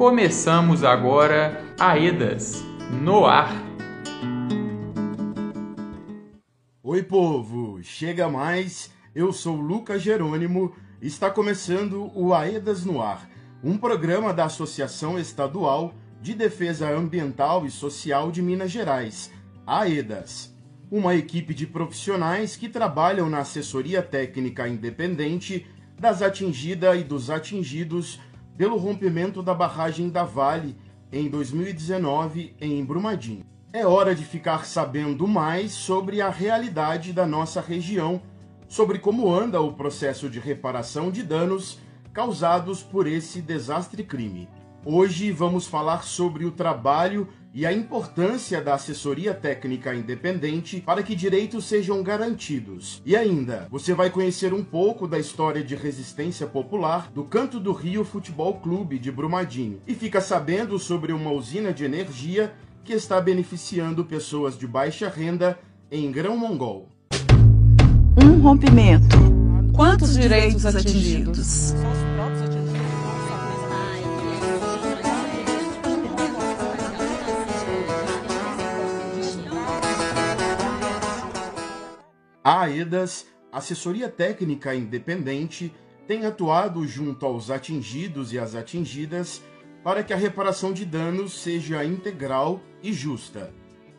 Começamos agora Aedas no ar. Oi, povo! Chega mais! Eu sou Lucas Jerônimo. Está começando o Aedas no Ar, um programa da Associação Estadual de Defesa Ambiental e Social de Minas Gerais, AEDAS. Uma equipe de profissionais que trabalham na assessoria técnica independente das atingidas e dos atingidos pelo rompimento da barragem da Vale em 2019 em Brumadinho. É hora de ficar sabendo mais sobre a realidade da nossa região, sobre como anda o processo de reparação de danos causados por esse desastre crime. Hoje vamos falar sobre o trabalho e a importância da assessoria técnica independente para que direitos sejam garantidos. E ainda, você vai conhecer um pouco da história de resistência popular do Canto do Rio Futebol Clube de Brumadinho e fica sabendo sobre uma usina de energia que está beneficiando pessoas de baixa renda em Grão Mongol. Um rompimento. Quantos direitos atingidos? A AEDAS, assessoria técnica independente, tem atuado junto aos atingidos e às atingidas para que a reparação de danos seja integral e justa.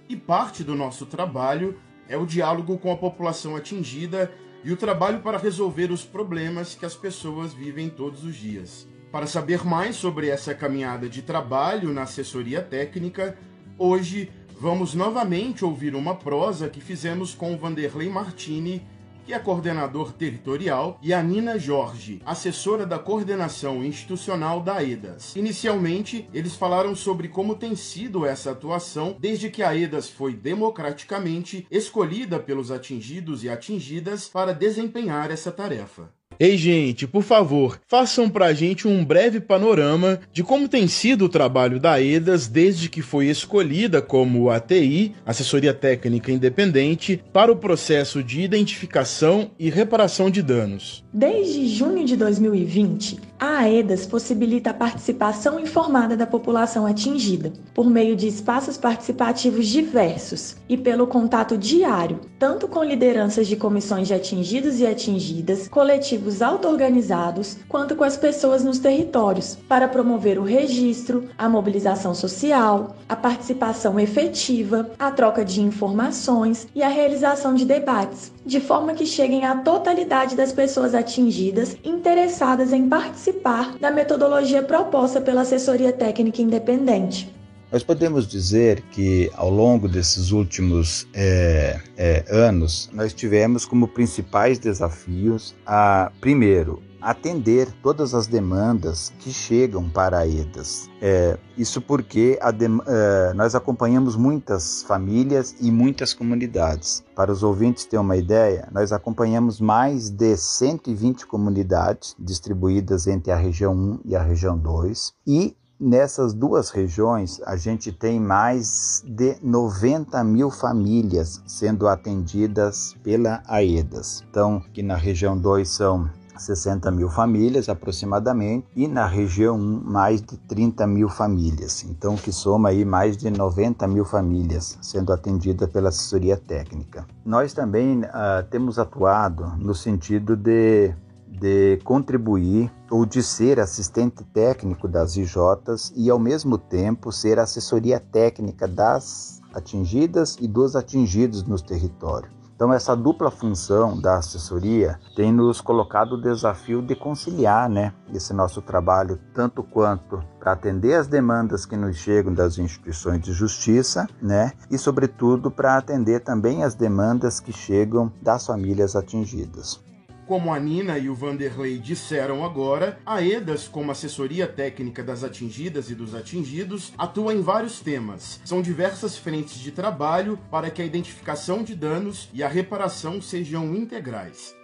E parte do nosso trabalho é o diálogo com a população atingida e o trabalho para resolver os problemas que as pessoas vivem todos os dias. Para saber mais sobre essa caminhada de trabalho na assessoria técnica, hoje vamos novamente ouvir uma prosa que fizemos com Vanderlei Martini, que é coordenador territorial, e a Nina Jorge, assessora da coordenação institucional da EDAS. Inicialmente, eles falaram sobre como tem sido essa atuação desde que a EDAS foi democraticamente escolhida pelos atingidos e atingidas para desempenhar essa tarefa. Ei, gente, por favor, façam pra gente um breve panorama de como tem sido o trabalho da EDAS desde que foi escolhida como ATI, Assessoria Técnica Independente, para o processo de identificação e reparação de danos. Desde junho de 2020, a AEDAS possibilita a participação informada da população atingida, por meio de espaços participativos diversos e pelo contato diário, tanto com lideranças de comissões de atingidos e atingidas, coletivos auto-organizados, quanto com as pessoas nos territórios, para promover o registro, a mobilização social, a participação efetiva, a troca de informações e a realização de debates, de forma que cheguem à totalidade das pessoas atingidas interessadas em participar da metodologia proposta pela assessoria técnica independente. Nós podemos dizer que ao longo desses últimos é, é, anos, nós tivemos como principais desafios a, primeiro, atender todas as demandas que chegam para a EDAS. É, isso porque é, nós acompanhamos muitas famílias e muitas comunidades. Para os ouvintes terem uma ideia, nós acompanhamos mais de 120 comunidades distribuídas entre a região 1 e a região 2 e Nessas duas regiões, a gente tem mais de 90 mil famílias sendo atendidas pela AEDAS. Então, que na região 2 são 60 mil famílias aproximadamente, e na região 1 mais de 30 mil famílias. Então, que soma aí mais de 90 mil famílias sendo atendidas pela assessoria técnica. Nós também uh, temos atuado no sentido de de contribuir ou de ser assistente técnico das IJs e, ao mesmo tempo, ser assessoria técnica das atingidas e dos atingidos nos territórios. Então, essa dupla função da assessoria tem nos colocado o desafio de conciliar né, esse nosso trabalho, tanto quanto para atender as demandas que nos chegam das instituições de justiça, né, e, sobretudo, para atender também as demandas que chegam das famílias atingidas. Como a Nina e o Vanderlei disseram agora, a EDAS, como assessoria técnica das atingidas e dos atingidos, atua em vários temas. São diversas frentes de trabalho para que a identificação de danos e a reparação sejam integrais.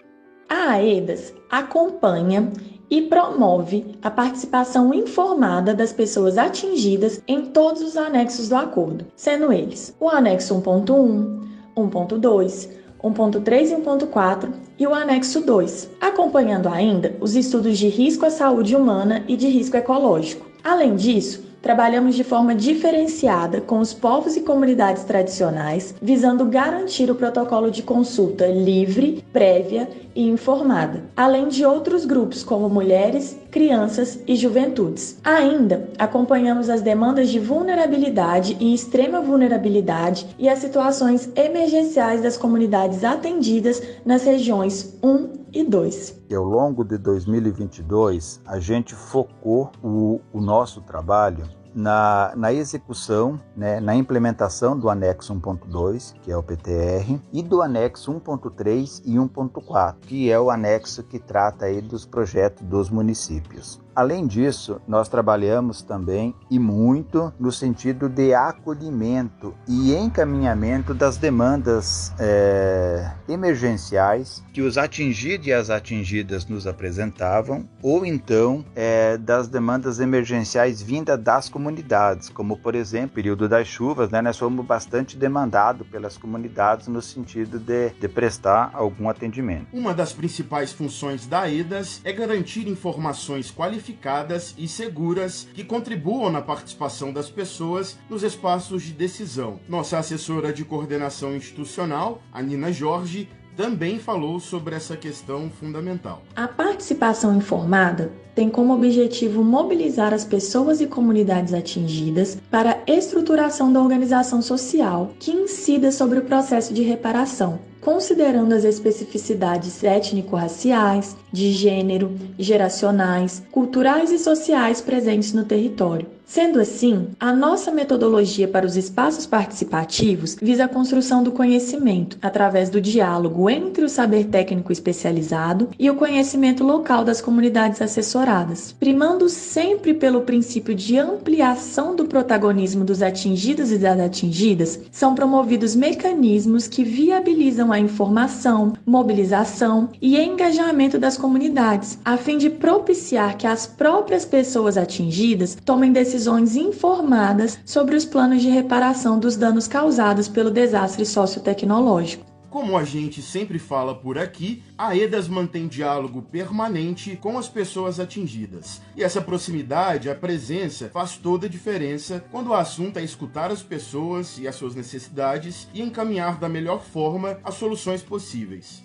A AEDAS acompanha e promove a participação informada das pessoas atingidas em todos os anexos do acordo, sendo eles o anexo 1.1, 1.2, 1.3 e 1.4 e o anexo 2, acompanhando ainda os estudos de risco à saúde humana e de risco ecológico. Além disso, trabalhamos de forma diferenciada com os povos e comunidades tradicionais, visando garantir o protocolo de consulta livre, prévia e informada, além de outros grupos como mulheres, crianças e juventudes. Ainda acompanhamos as demandas de vulnerabilidade e extrema vulnerabilidade e as situações emergenciais das comunidades atendidas nas regiões 1 e 2. E ao longo de 2022, a gente focou o, o nosso trabalho na, na execução, né, na implementação do anexo 1.2, que é o PTR, e do anexo 1.3 e 1.4, que é o anexo que trata aí dos projetos dos municípios. Além disso, nós trabalhamos também e muito no sentido de acolhimento e encaminhamento das demandas é, emergenciais que os atingidos e as atingidas nos apresentavam, ou então é, das demandas emergenciais vindas das comunidades, como por exemplo, período das chuvas, né, nós fomos bastante demandados pelas comunidades no sentido de, de prestar algum atendimento. Uma das principais funções da EDAS é garantir informações qualificadas qualificadas e seguras que contribuam na participação das pessoas nos espaços de decisão. Nossa assessora de coordenação institucional, a Nina Jorge, também falou sobre essa questão fundamental. A participação informada tem como objetivo mobilizar as pessoas e comunidades atingidas para a estruturação da organização social que incida sobre o processo de reparação, considerando as especificidades étnico-raciais, de gênero, geracionais, culturais e sociais presentes no território. Sendo assim, a nossa metodologia para os espaços participativos visa a construção do conhecimento através do diálogo entre o saber técnico especializado e o conhecimento local das comunidades assessoradas, primando sempre pelo princípio de ampliação do protagonismo dos atingidos e das atingidas, são promovidos mecanismos que viabilizam a informação, mobilização e engajamento das comunidades, a fim de propiciar que as próprias pessoas atingidas tomem decisões informadas sobre os planos de reparação dos danos causados pelo desastre sociotecnológico. Como a gente sempre fala por aqui, a EDAS mantém diálogo permanente com as pessoas atingidas. E essa proximidade, a presença, faz toda a diferença quando o assunto é escutar as pessoas e as suas necessidades e encaminhar da melhor forma as soluções possíveis.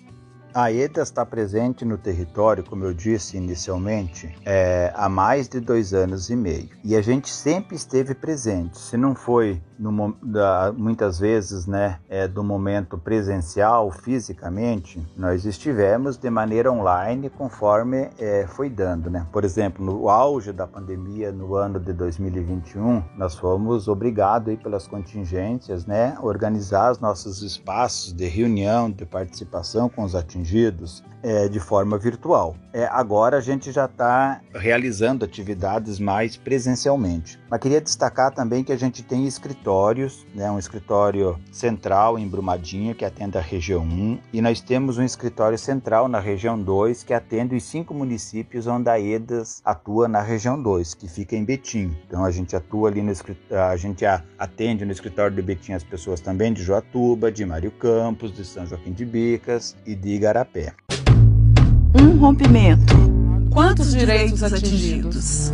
A ETA está presente no território, como eu disse inicialmente, é, há mais de dois anos e meio. E a gente sempre esteve presente. Se não foi no, da, muitas vezes, né, é, do momento presencial, fisicamente, nós estivemos de maneira online conforme é, foi dando, né? Por exemplo, no auge da pandemia, no ano de 2021, nós fomos obrigados pelas contingências, né, organizar os nossos espaços de reunião, de participação com os atingidos, é, de forma virtual. É, agora a gente já está realizando atividades mais presencialmente. Mas queria destacar também que a gente tem escritórios, né, um escritório central em Brumadinho, que atende a região 1, e nós temos um escritório central na região 2, que atende os cinco municípios onde a EDAS atua na região 2, que fica em Betim. Então a gente atua ali no a gente atende no escritório de Betim as pessoas também de Joatuba, de Mário Campos, de São Joaquim de Bicas e de Igarapé. Um rompimento. Quantos direitos atingidos?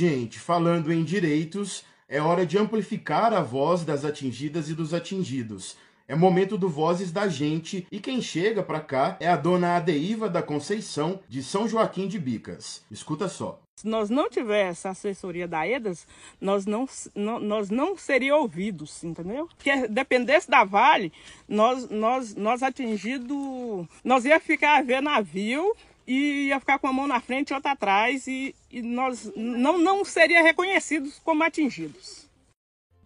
Gente, falando em direitos, é hora de amplificar a voz das atingidas e dos atingidos. É momento do Vozes da Gente e quem chega para cá é a dona Adeiva da Conceição, de São Joaquim de Bicas. Escuta só. Se nós não tivéssemos essa assessoria da EDAS, nós não, não, nós não seríamos ouvidos, entendeu? Porque dependesse da Vale, nós, nós, nós atingido, nós ia ficar a ver navio e ia ficar com a mão na frente e outra atrás e, e nós não, não seria reconhecidos como atingidos.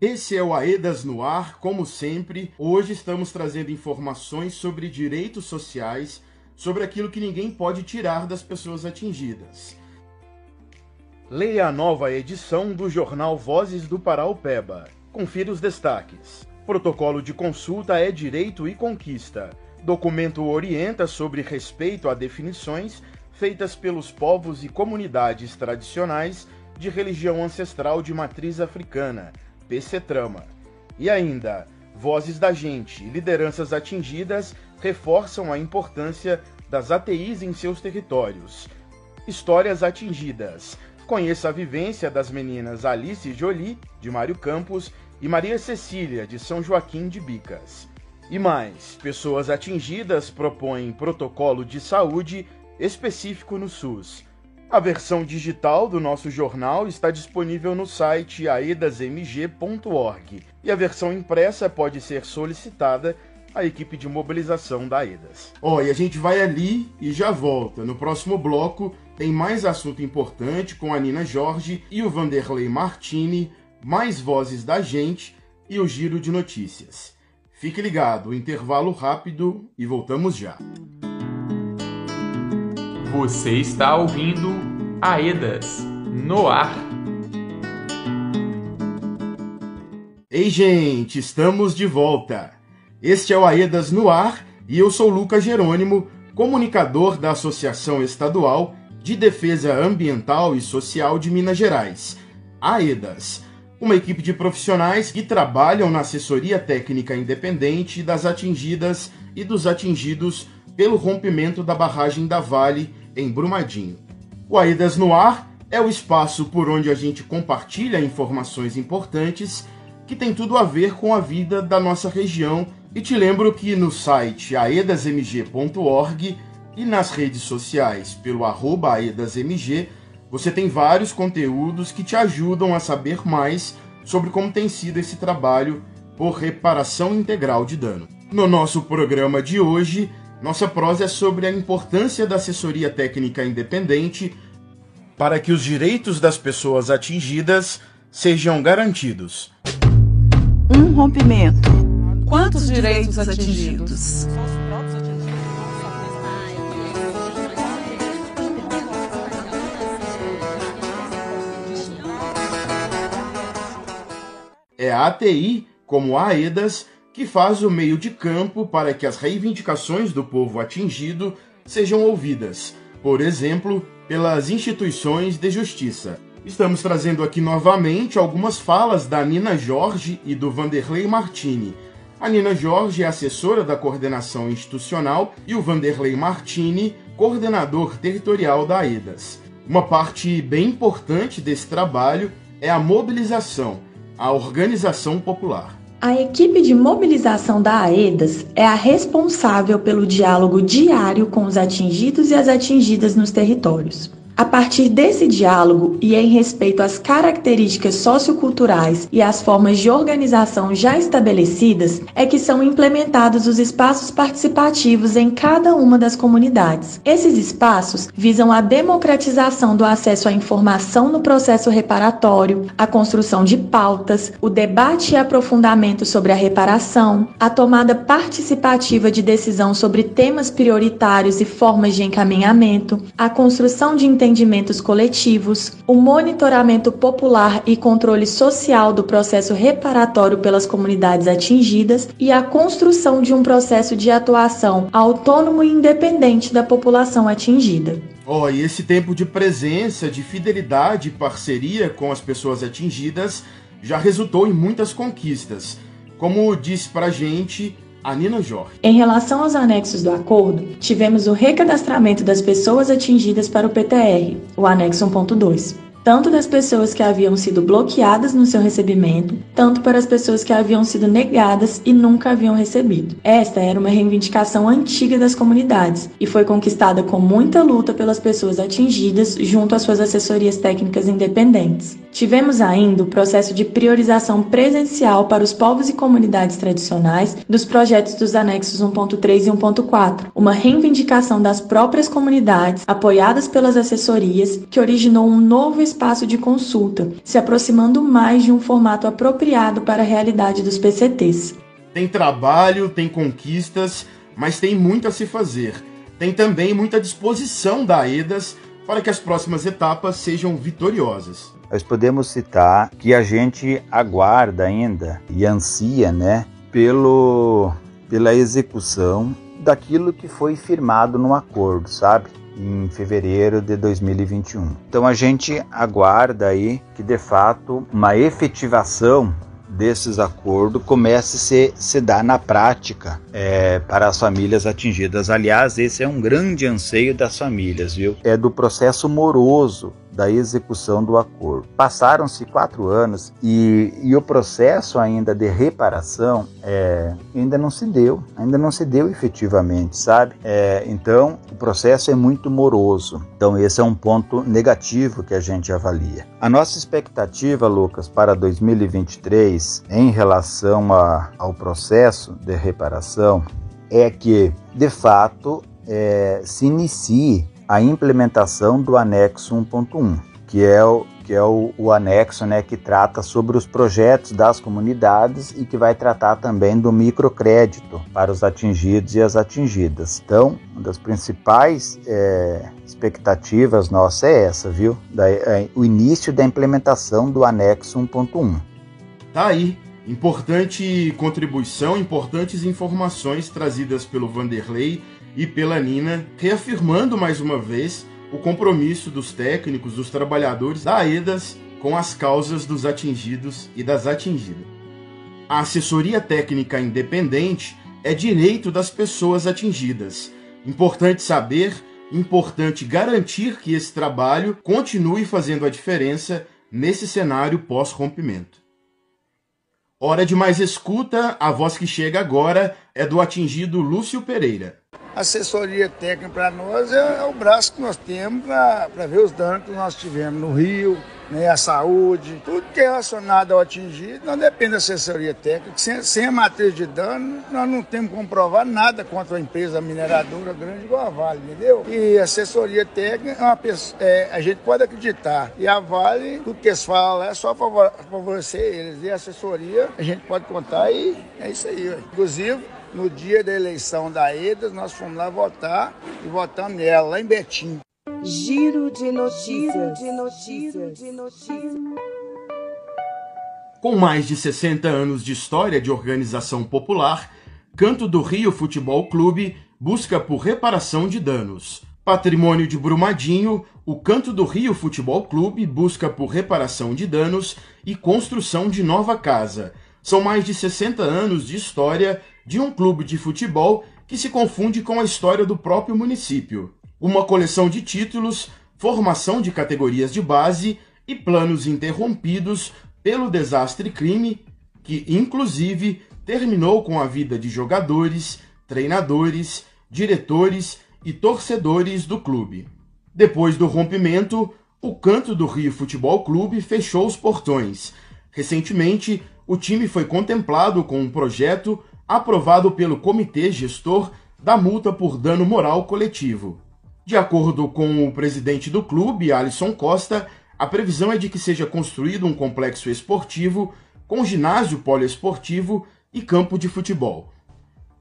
Esse é o AEDAS no ar, como sempre. Hoje estamos trazendo informações sobre direitos sociais, sobre aquilo que ninguém pode tirar das pessoas atingidas. Leia a nova edição do jornal Vozes do Paraupeba. Confira os destaques. Protocolo de consulta é direito e conquista. Documento orienta sobre respeito a definições feitas pelos povos e comunidades tradicionais de religião ancestral de matriz africana, PC Trama. E ainda, Vozes da Gente e lideranças atingidas reforçam a importância das ATIs em seus territórios. Histórias atingidas. Conheça a vivência das meninas Alice Jolie, de Mário Campos, e Maria Cecília, de São Joaquim de Bicas. E mais, pessoas atingidas propõem protocolo de saúde específico no SUS. A versão digital do nosso jornal está disponível no site aedasmg.org e a versão impressa pode ser solicitada à equipe de mobilização da AEDAS. Ó, oh, e a gente vai ali e já volta. No próximo bloco tem mais assunto importante com a Nina Jorge e o Vanderlei Martini, mais vozes da gente e o giro de notícias. Fique ligado, intervalo rápido e voltamos já. Você está ouvindo Aedas no ar. Ei, gente, estamos de volta. Este é o Aedas no ar e eu sou Lucas Jerônimo, comunicador da Associação Estadual de Defesa Ambiental e Social de Minas Gerais, AEDAS, uma equipe de profissionais que trabalham na assessoria técnica independente das atingidas e dos atingidos pelo rompimento da barragem da Vale em Brumadinho. O Aidas no Ar é o espaço por onde a gente compartilha informações importantes que tem tudo a ver com a vida da nossa região. E te lembro que no site aedasmg.org e nas redes sociais pelo arroba aedasmg você tem vários conteúdos que te ajudam a saber mais sobre como tem sido esse trabalho por reparação integral de dano. No nosso programa de hoje, nossa prosa é sobre a importância da assessoria técnica independente para que os direitos das pessoas atingidas sejam garantidos. Um rompimento. Quantos direitos atingidos? É a ATI, como a AEDAS, que faz o meio de campo para que as reivindicações do povo atingido sejam ouvidas, por exemplo, pelas instituições de justiça. Estamos trazendo aqui novamente algumas falas da Nina Jorge e do Vanderlei Martini. A Nina Jorge é assessora da coordenação institucional e o Vanderlei Martini, coordenador territorial da AEDAS. Uma parte bem importante desse trabalho é a mobilização, a organização popular. A equipe de mobilização da AEDAS é a responsável pelo diálogo diário com os atingidos e as atingidas nos territórios. A partir desse diálogo e em respeito às características socioculturais e às formas de organização já estabelecidas, é que são implementados os espaços participativos em cada uma das comunidades. Esses espaços visam a democratização do acesso à informação no processo reparatório, a construção de pautas, o debate e aprofundamento sobre a reparação, a tomada participativa de decisão sobre temas prioritários e formas de encaminhamento, a construção de entendimentos coletivos, o monitoramento popular e controle social do processo reparatório pelas comunidades atingidas e a construção de um processo de atuação autônomo e independente da população atingida. Oh, e esse tempo de presença, de fidelidade e parceria com as pessoas atingidas já resultou em muitas conquistas. Como disse pra gente a Nina Jorge. Em relação aos anexos do acordo, tivemos o recadastramento das pessoas atingidas para o PTR, o anexo 1.2 tanto das pessoas que haviam sido bloqueadas no seu recebimento, tanto para as pessoas que haviam sido negadas e nunca haviam recebido. Esta era uma reivindicação antiga das comunidades e foi conquistada com muita luta pelas pessoas atingidas junto às suas assessorias técnicas independentes. Tivemos ainda o processo de priorização presencial para os povos e comunidades tradicionais dos projetos dos anexos 1.3 e 1.4, uma reivindicação das próprias comunidades, apoiadas pelas assessorias, que originou um novo espaço de consulta, se aproximando mais de um formato apropriado para a realidade dos PCTs. Tem trabalho, tem conquistas, mas tem muito a se fazer. Tem também muita disposição da AEDAS para que as próximas etapas sejam vitoriosas. Nós podemos citar que a gente aguarda ainda e ansia, né, pelo pela execução daquilo que foi firmado no acordo, sabe? Em fevereiro de 2021. Então a gente aguarda aí que de fato uma efetivação desses acordos comece a se, se dar na prática é, para as famílias atingidas. Aliás, esse é um grande anseio das famílias, viu? É do processo moroso da execução do acordo. Passaram-se quatro anos e, e, o processo ainda de reparação é, ainda não se deu, ainda não se deu efetivamente, sabe? É, então o processo é muito moroso. Então esse é um ponto negativo que a gente avalia. A nossa expectativa, Lucas, para 2023 em relação a, ao processo de reparação é que, de fato, é, se inicie a implementação do anexo 1.1, que é o que é o, o, anexo né, que trata sobre os projetos das comunidades e que vai tratar também do microcrédito para os atingidos e as atingidas. Então, uma das principais é, expectativas nossa é essa, viu? Da, é, o início da implementação do anexo 1.1. Tá aí. Importante contribuição, importantes informações trazidas pelo Vanderlei e pela Nina, reafirmando mais uma vez o compromisso dos técnicos, dos trabalhadores da AEDAS com as causas dos atingidos e das atingidas. A assessoria técnica independente é direito das pessoas atingidas. Importante saber, importante garantir que esse trabalho continue fazendo a diferença nesse cenário pós-rompimento. Hora de mais escuta, a voz que chega agora é do atingido Lúcio Pereira assessoria técnica para nós é, é, o braço que nós temos para ver os danos que nós tivemos no Rio, né, a saúde, tudo que é relacionado ao atingido, não depende da assessoria técnica. Sem, sem a matriz de dano, nós não temos como provar nada contra a empresa mineradora grande igual a Vale, entendeu? E assessoria técnica, é uma pessoa, é, a gente pode acreditar. E a Vale, tudo que eles falam é só favorecer eles. E a assessoria, a gente pode contar e é isso aí. Inclusive, no dia da eleição da EDAS, nós fomos lá votar e votamos nela, lá em Betim. Giro de notícias. de notícias. De notícias. Com mais de 60 anos de história de organização popular, Canto do Rio Futebol Clube busca por reparação de danos. Patrimônio de Brumadinho, o Canto do Rio Futebol Clube busca por reparação de danos e construção de nova casa. São mais de 60 anos de história de um clube de futebol que se confunde com a história do próprio município. Uma coleção de títulos, formação de categorias de base e planos interrompidos pelo desastre crime, que inclusive terminou com a vida de jogadores, treinadores, diretores e torcedores do clube. Depois do rompimento, o Canto do Rio Futebol Clube fechou os portões. Recentemente, o time foi contemplado com um projeto aprovado pelo Comitê Gestor da Multa por Dano Moral Coletivo. De acordo com o presidente do clube, Alisson Costa, a previsão é de que seja construído um complexo esportivo com ginásio poliesportivo e campo de futebol.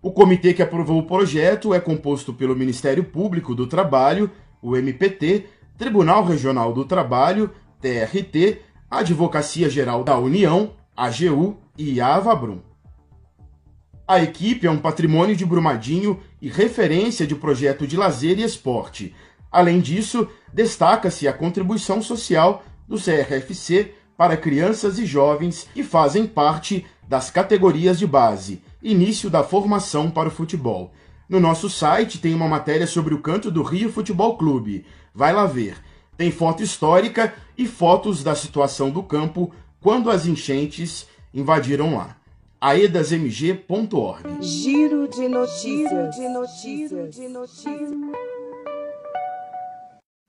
O comitê que aprovou o projeto é composto pelo Ministério Público do Trabalho, o MPT, Tribunal Regional do Trabalho, TRT, Advocacia Geral da União, AGU e a Avabrum. A equipe é um patrimônio de Brumadinho e referência de projeto de lazer e esporte. Além disso, destaca-se a contribuição social do CRFC para crianças e jovens que fazem parte das categorias de base, início da formação para o futebol. No nosso site tem uma matéria sobre o Canto do Rio Futebol Clube. Vai lá ver. Tem foto histórica e fotos da situação do campo quando as enchentes invadiram lá aedasmg.org. Giro de notícias. de notícias. De notícias.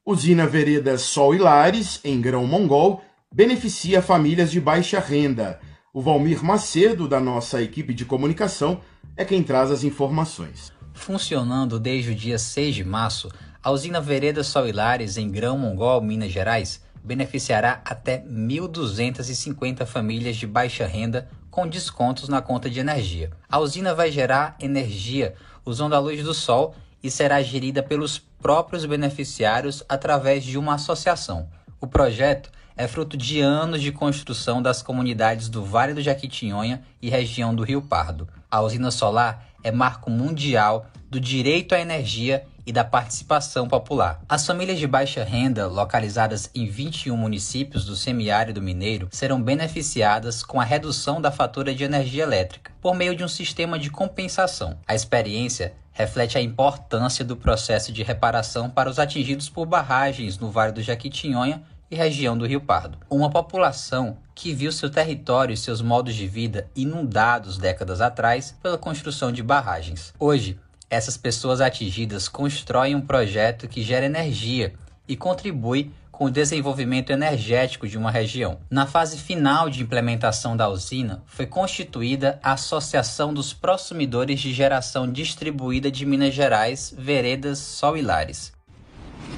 Usina Veredas Sol e Lares, em Grão Mongol, beneficia famílias de baixa renda. O Valmir Macedo, da nossa equipe de comunicação, é quem traz as informações. Funcionando desde o dia 6 de março, a usina Veredas Sol e Lares, em Grão Mongol, Minas Gerais, beneficiará até 1.250 famílias de baixa renda com descontos na conta de energia. A usina vai gerar energia usando a luz do sol e será gerida pelos próprios beneficiários através de uma associação. O projeto é fruto de anos de construção das comunidades do Vale do Jaquitinhonha e região do Rio Pardo. A usina solar é marco mundial do direito à energia e da participação popular. As famílias de baixa renda, localizadas em 21 municípios do semiárido mineiro, serão beneficiadas com a redução da fatura de energia elétrica por meio de um sistema de compensação. A experiência reflete a importância do processo de reparação para os atingidos por barragens no Vale do Jaquitinhonha e região do Rio Pardo. Uma população que viu seu território e seus modos de vida inundados décadas atrás pela construção de barragens. Hoje, essas pessoas atingidas constroem um projeto que gera energia e contribui com o desenvolvimento energético de uma região. Na fase final de implementação da usina, foi constituída a Associação dos Prosumidores de Geração Distribuída de Minas Gerais, Veredas Sol e Lares.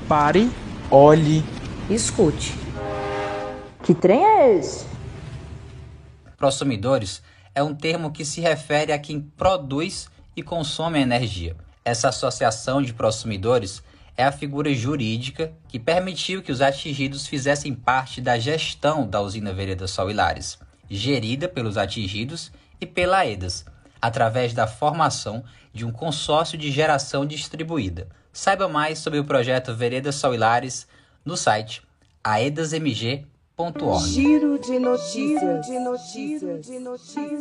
Pare, olhe, escute. Que trem é esse? Prosumidores é um termo que se refere a quem produz e consomem energia. Essa associação de prosumidores é a figura jurídica que permitiu que os atingidos fizessem parte da gestão da usina Vereda Sol Hilares, gerida pelos atingidos e pela AEDAS, através da formação de um consórcio de geração distribuída. Saiba mais sobre o projeto Vereda Sol Hilares no site Giro de notícias. de notícias. De notícias.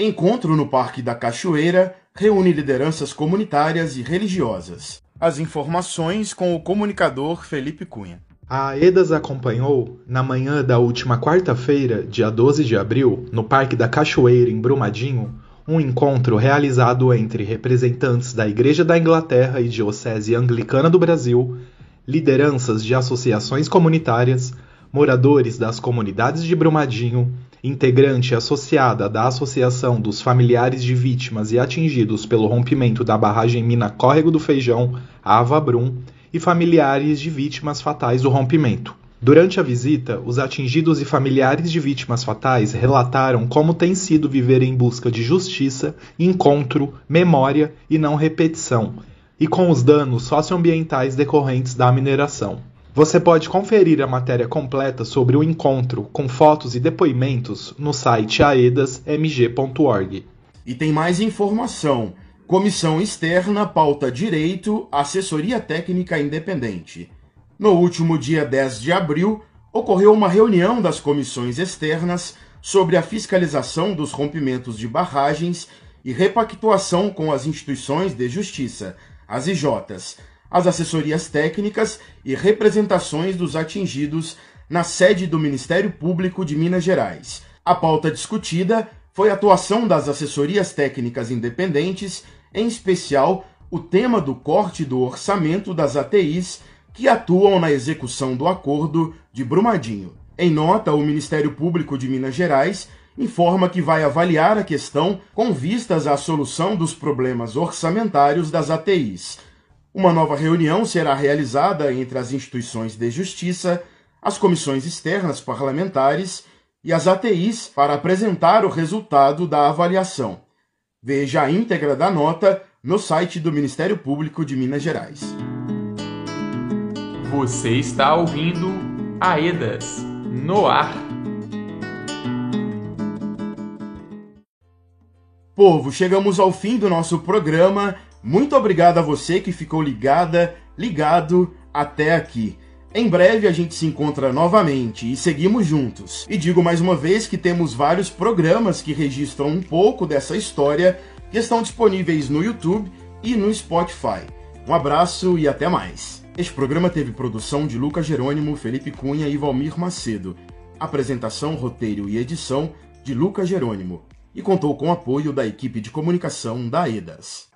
Encontro no Parque da Cachoeira reúne lideranças comunitárias e religiosas. As informações com o comunicador Felipe Cunha. A AEDAS acompanhou, na manhã da última quarta-feira, dia 12 de abril, no Parque da Cachoeira, em Brumadinho, um encontro realizado entre representantes da Igreja da Inglaterra e Diocese Anglicana do Brasil, lideranças de associações comunitárias, moradores das comunidades de Brumadinho, integrante associada da Associação dos Familiares de Vítimas e Atingidos pelo Rompimento da Barragem Mina Córrego do Feijão, Avabrum, e familiares de vítimas fatais do rompimento. Durante a visita, os atingidos e familiares de vítimas fatais relataram como tem sido viver em busca de justiça, encontro, memória e não repetição, e com os danos socioambientais decorrentes da mineração. Você pode conferir a matéria completa sobre o encontro com fotos e depoimentos no site aedasmg.org. E tem mais informação. Comissão Externa pauta Direito, Assessoria Técnica Independente. No último dia 10 de abril, ocorreu uma reunião das comissões externas sobre a fiscalização dos rompimentos de barragens e repactuação com as instituições de justiça, as IJs, as assessorias técnicas e representações dos atingidos na sede do Ministério Público de Minas Gerais. A pauta discutida foi a atuação das assessorias técnicas independentes, em especial o tema do corte do orçamento das ATIs que atuam na execução do acordo de Brumadinho. Em nota, o Ministério Público de Minas Gerais informa que vai avaliar a questão com vistas à solução dos problemas orçamentários das ATIs uma nova reunião será realizada entre as instituições de justiça, as comissões externas parlamentares e as ATIs para apresentar o resultado da avaliação. Veja a íntegra da nota no site do Ministério Público de Minas Gerais. Você está ouvindo Aedas no ar. Povo, chegamos ao fim do nosso programa muito obrigado a você que ficou ligada, ligado até aqui. Em breve a gente se encontra novamente e seguimos juntos. E digo mais uma vez que temos vários programas que registram um pouco dessa história que estão disponíveis no YouTube e no Spotify. Um abraço e até mais. Este programa teve produção de Lucas Jerônimo, Felipe Cunha e Valmir Macedo. Apresentação, roteiro e edição de Lucas Jerônimo. E contou com o apoio da equipe de comunicação da EDAS.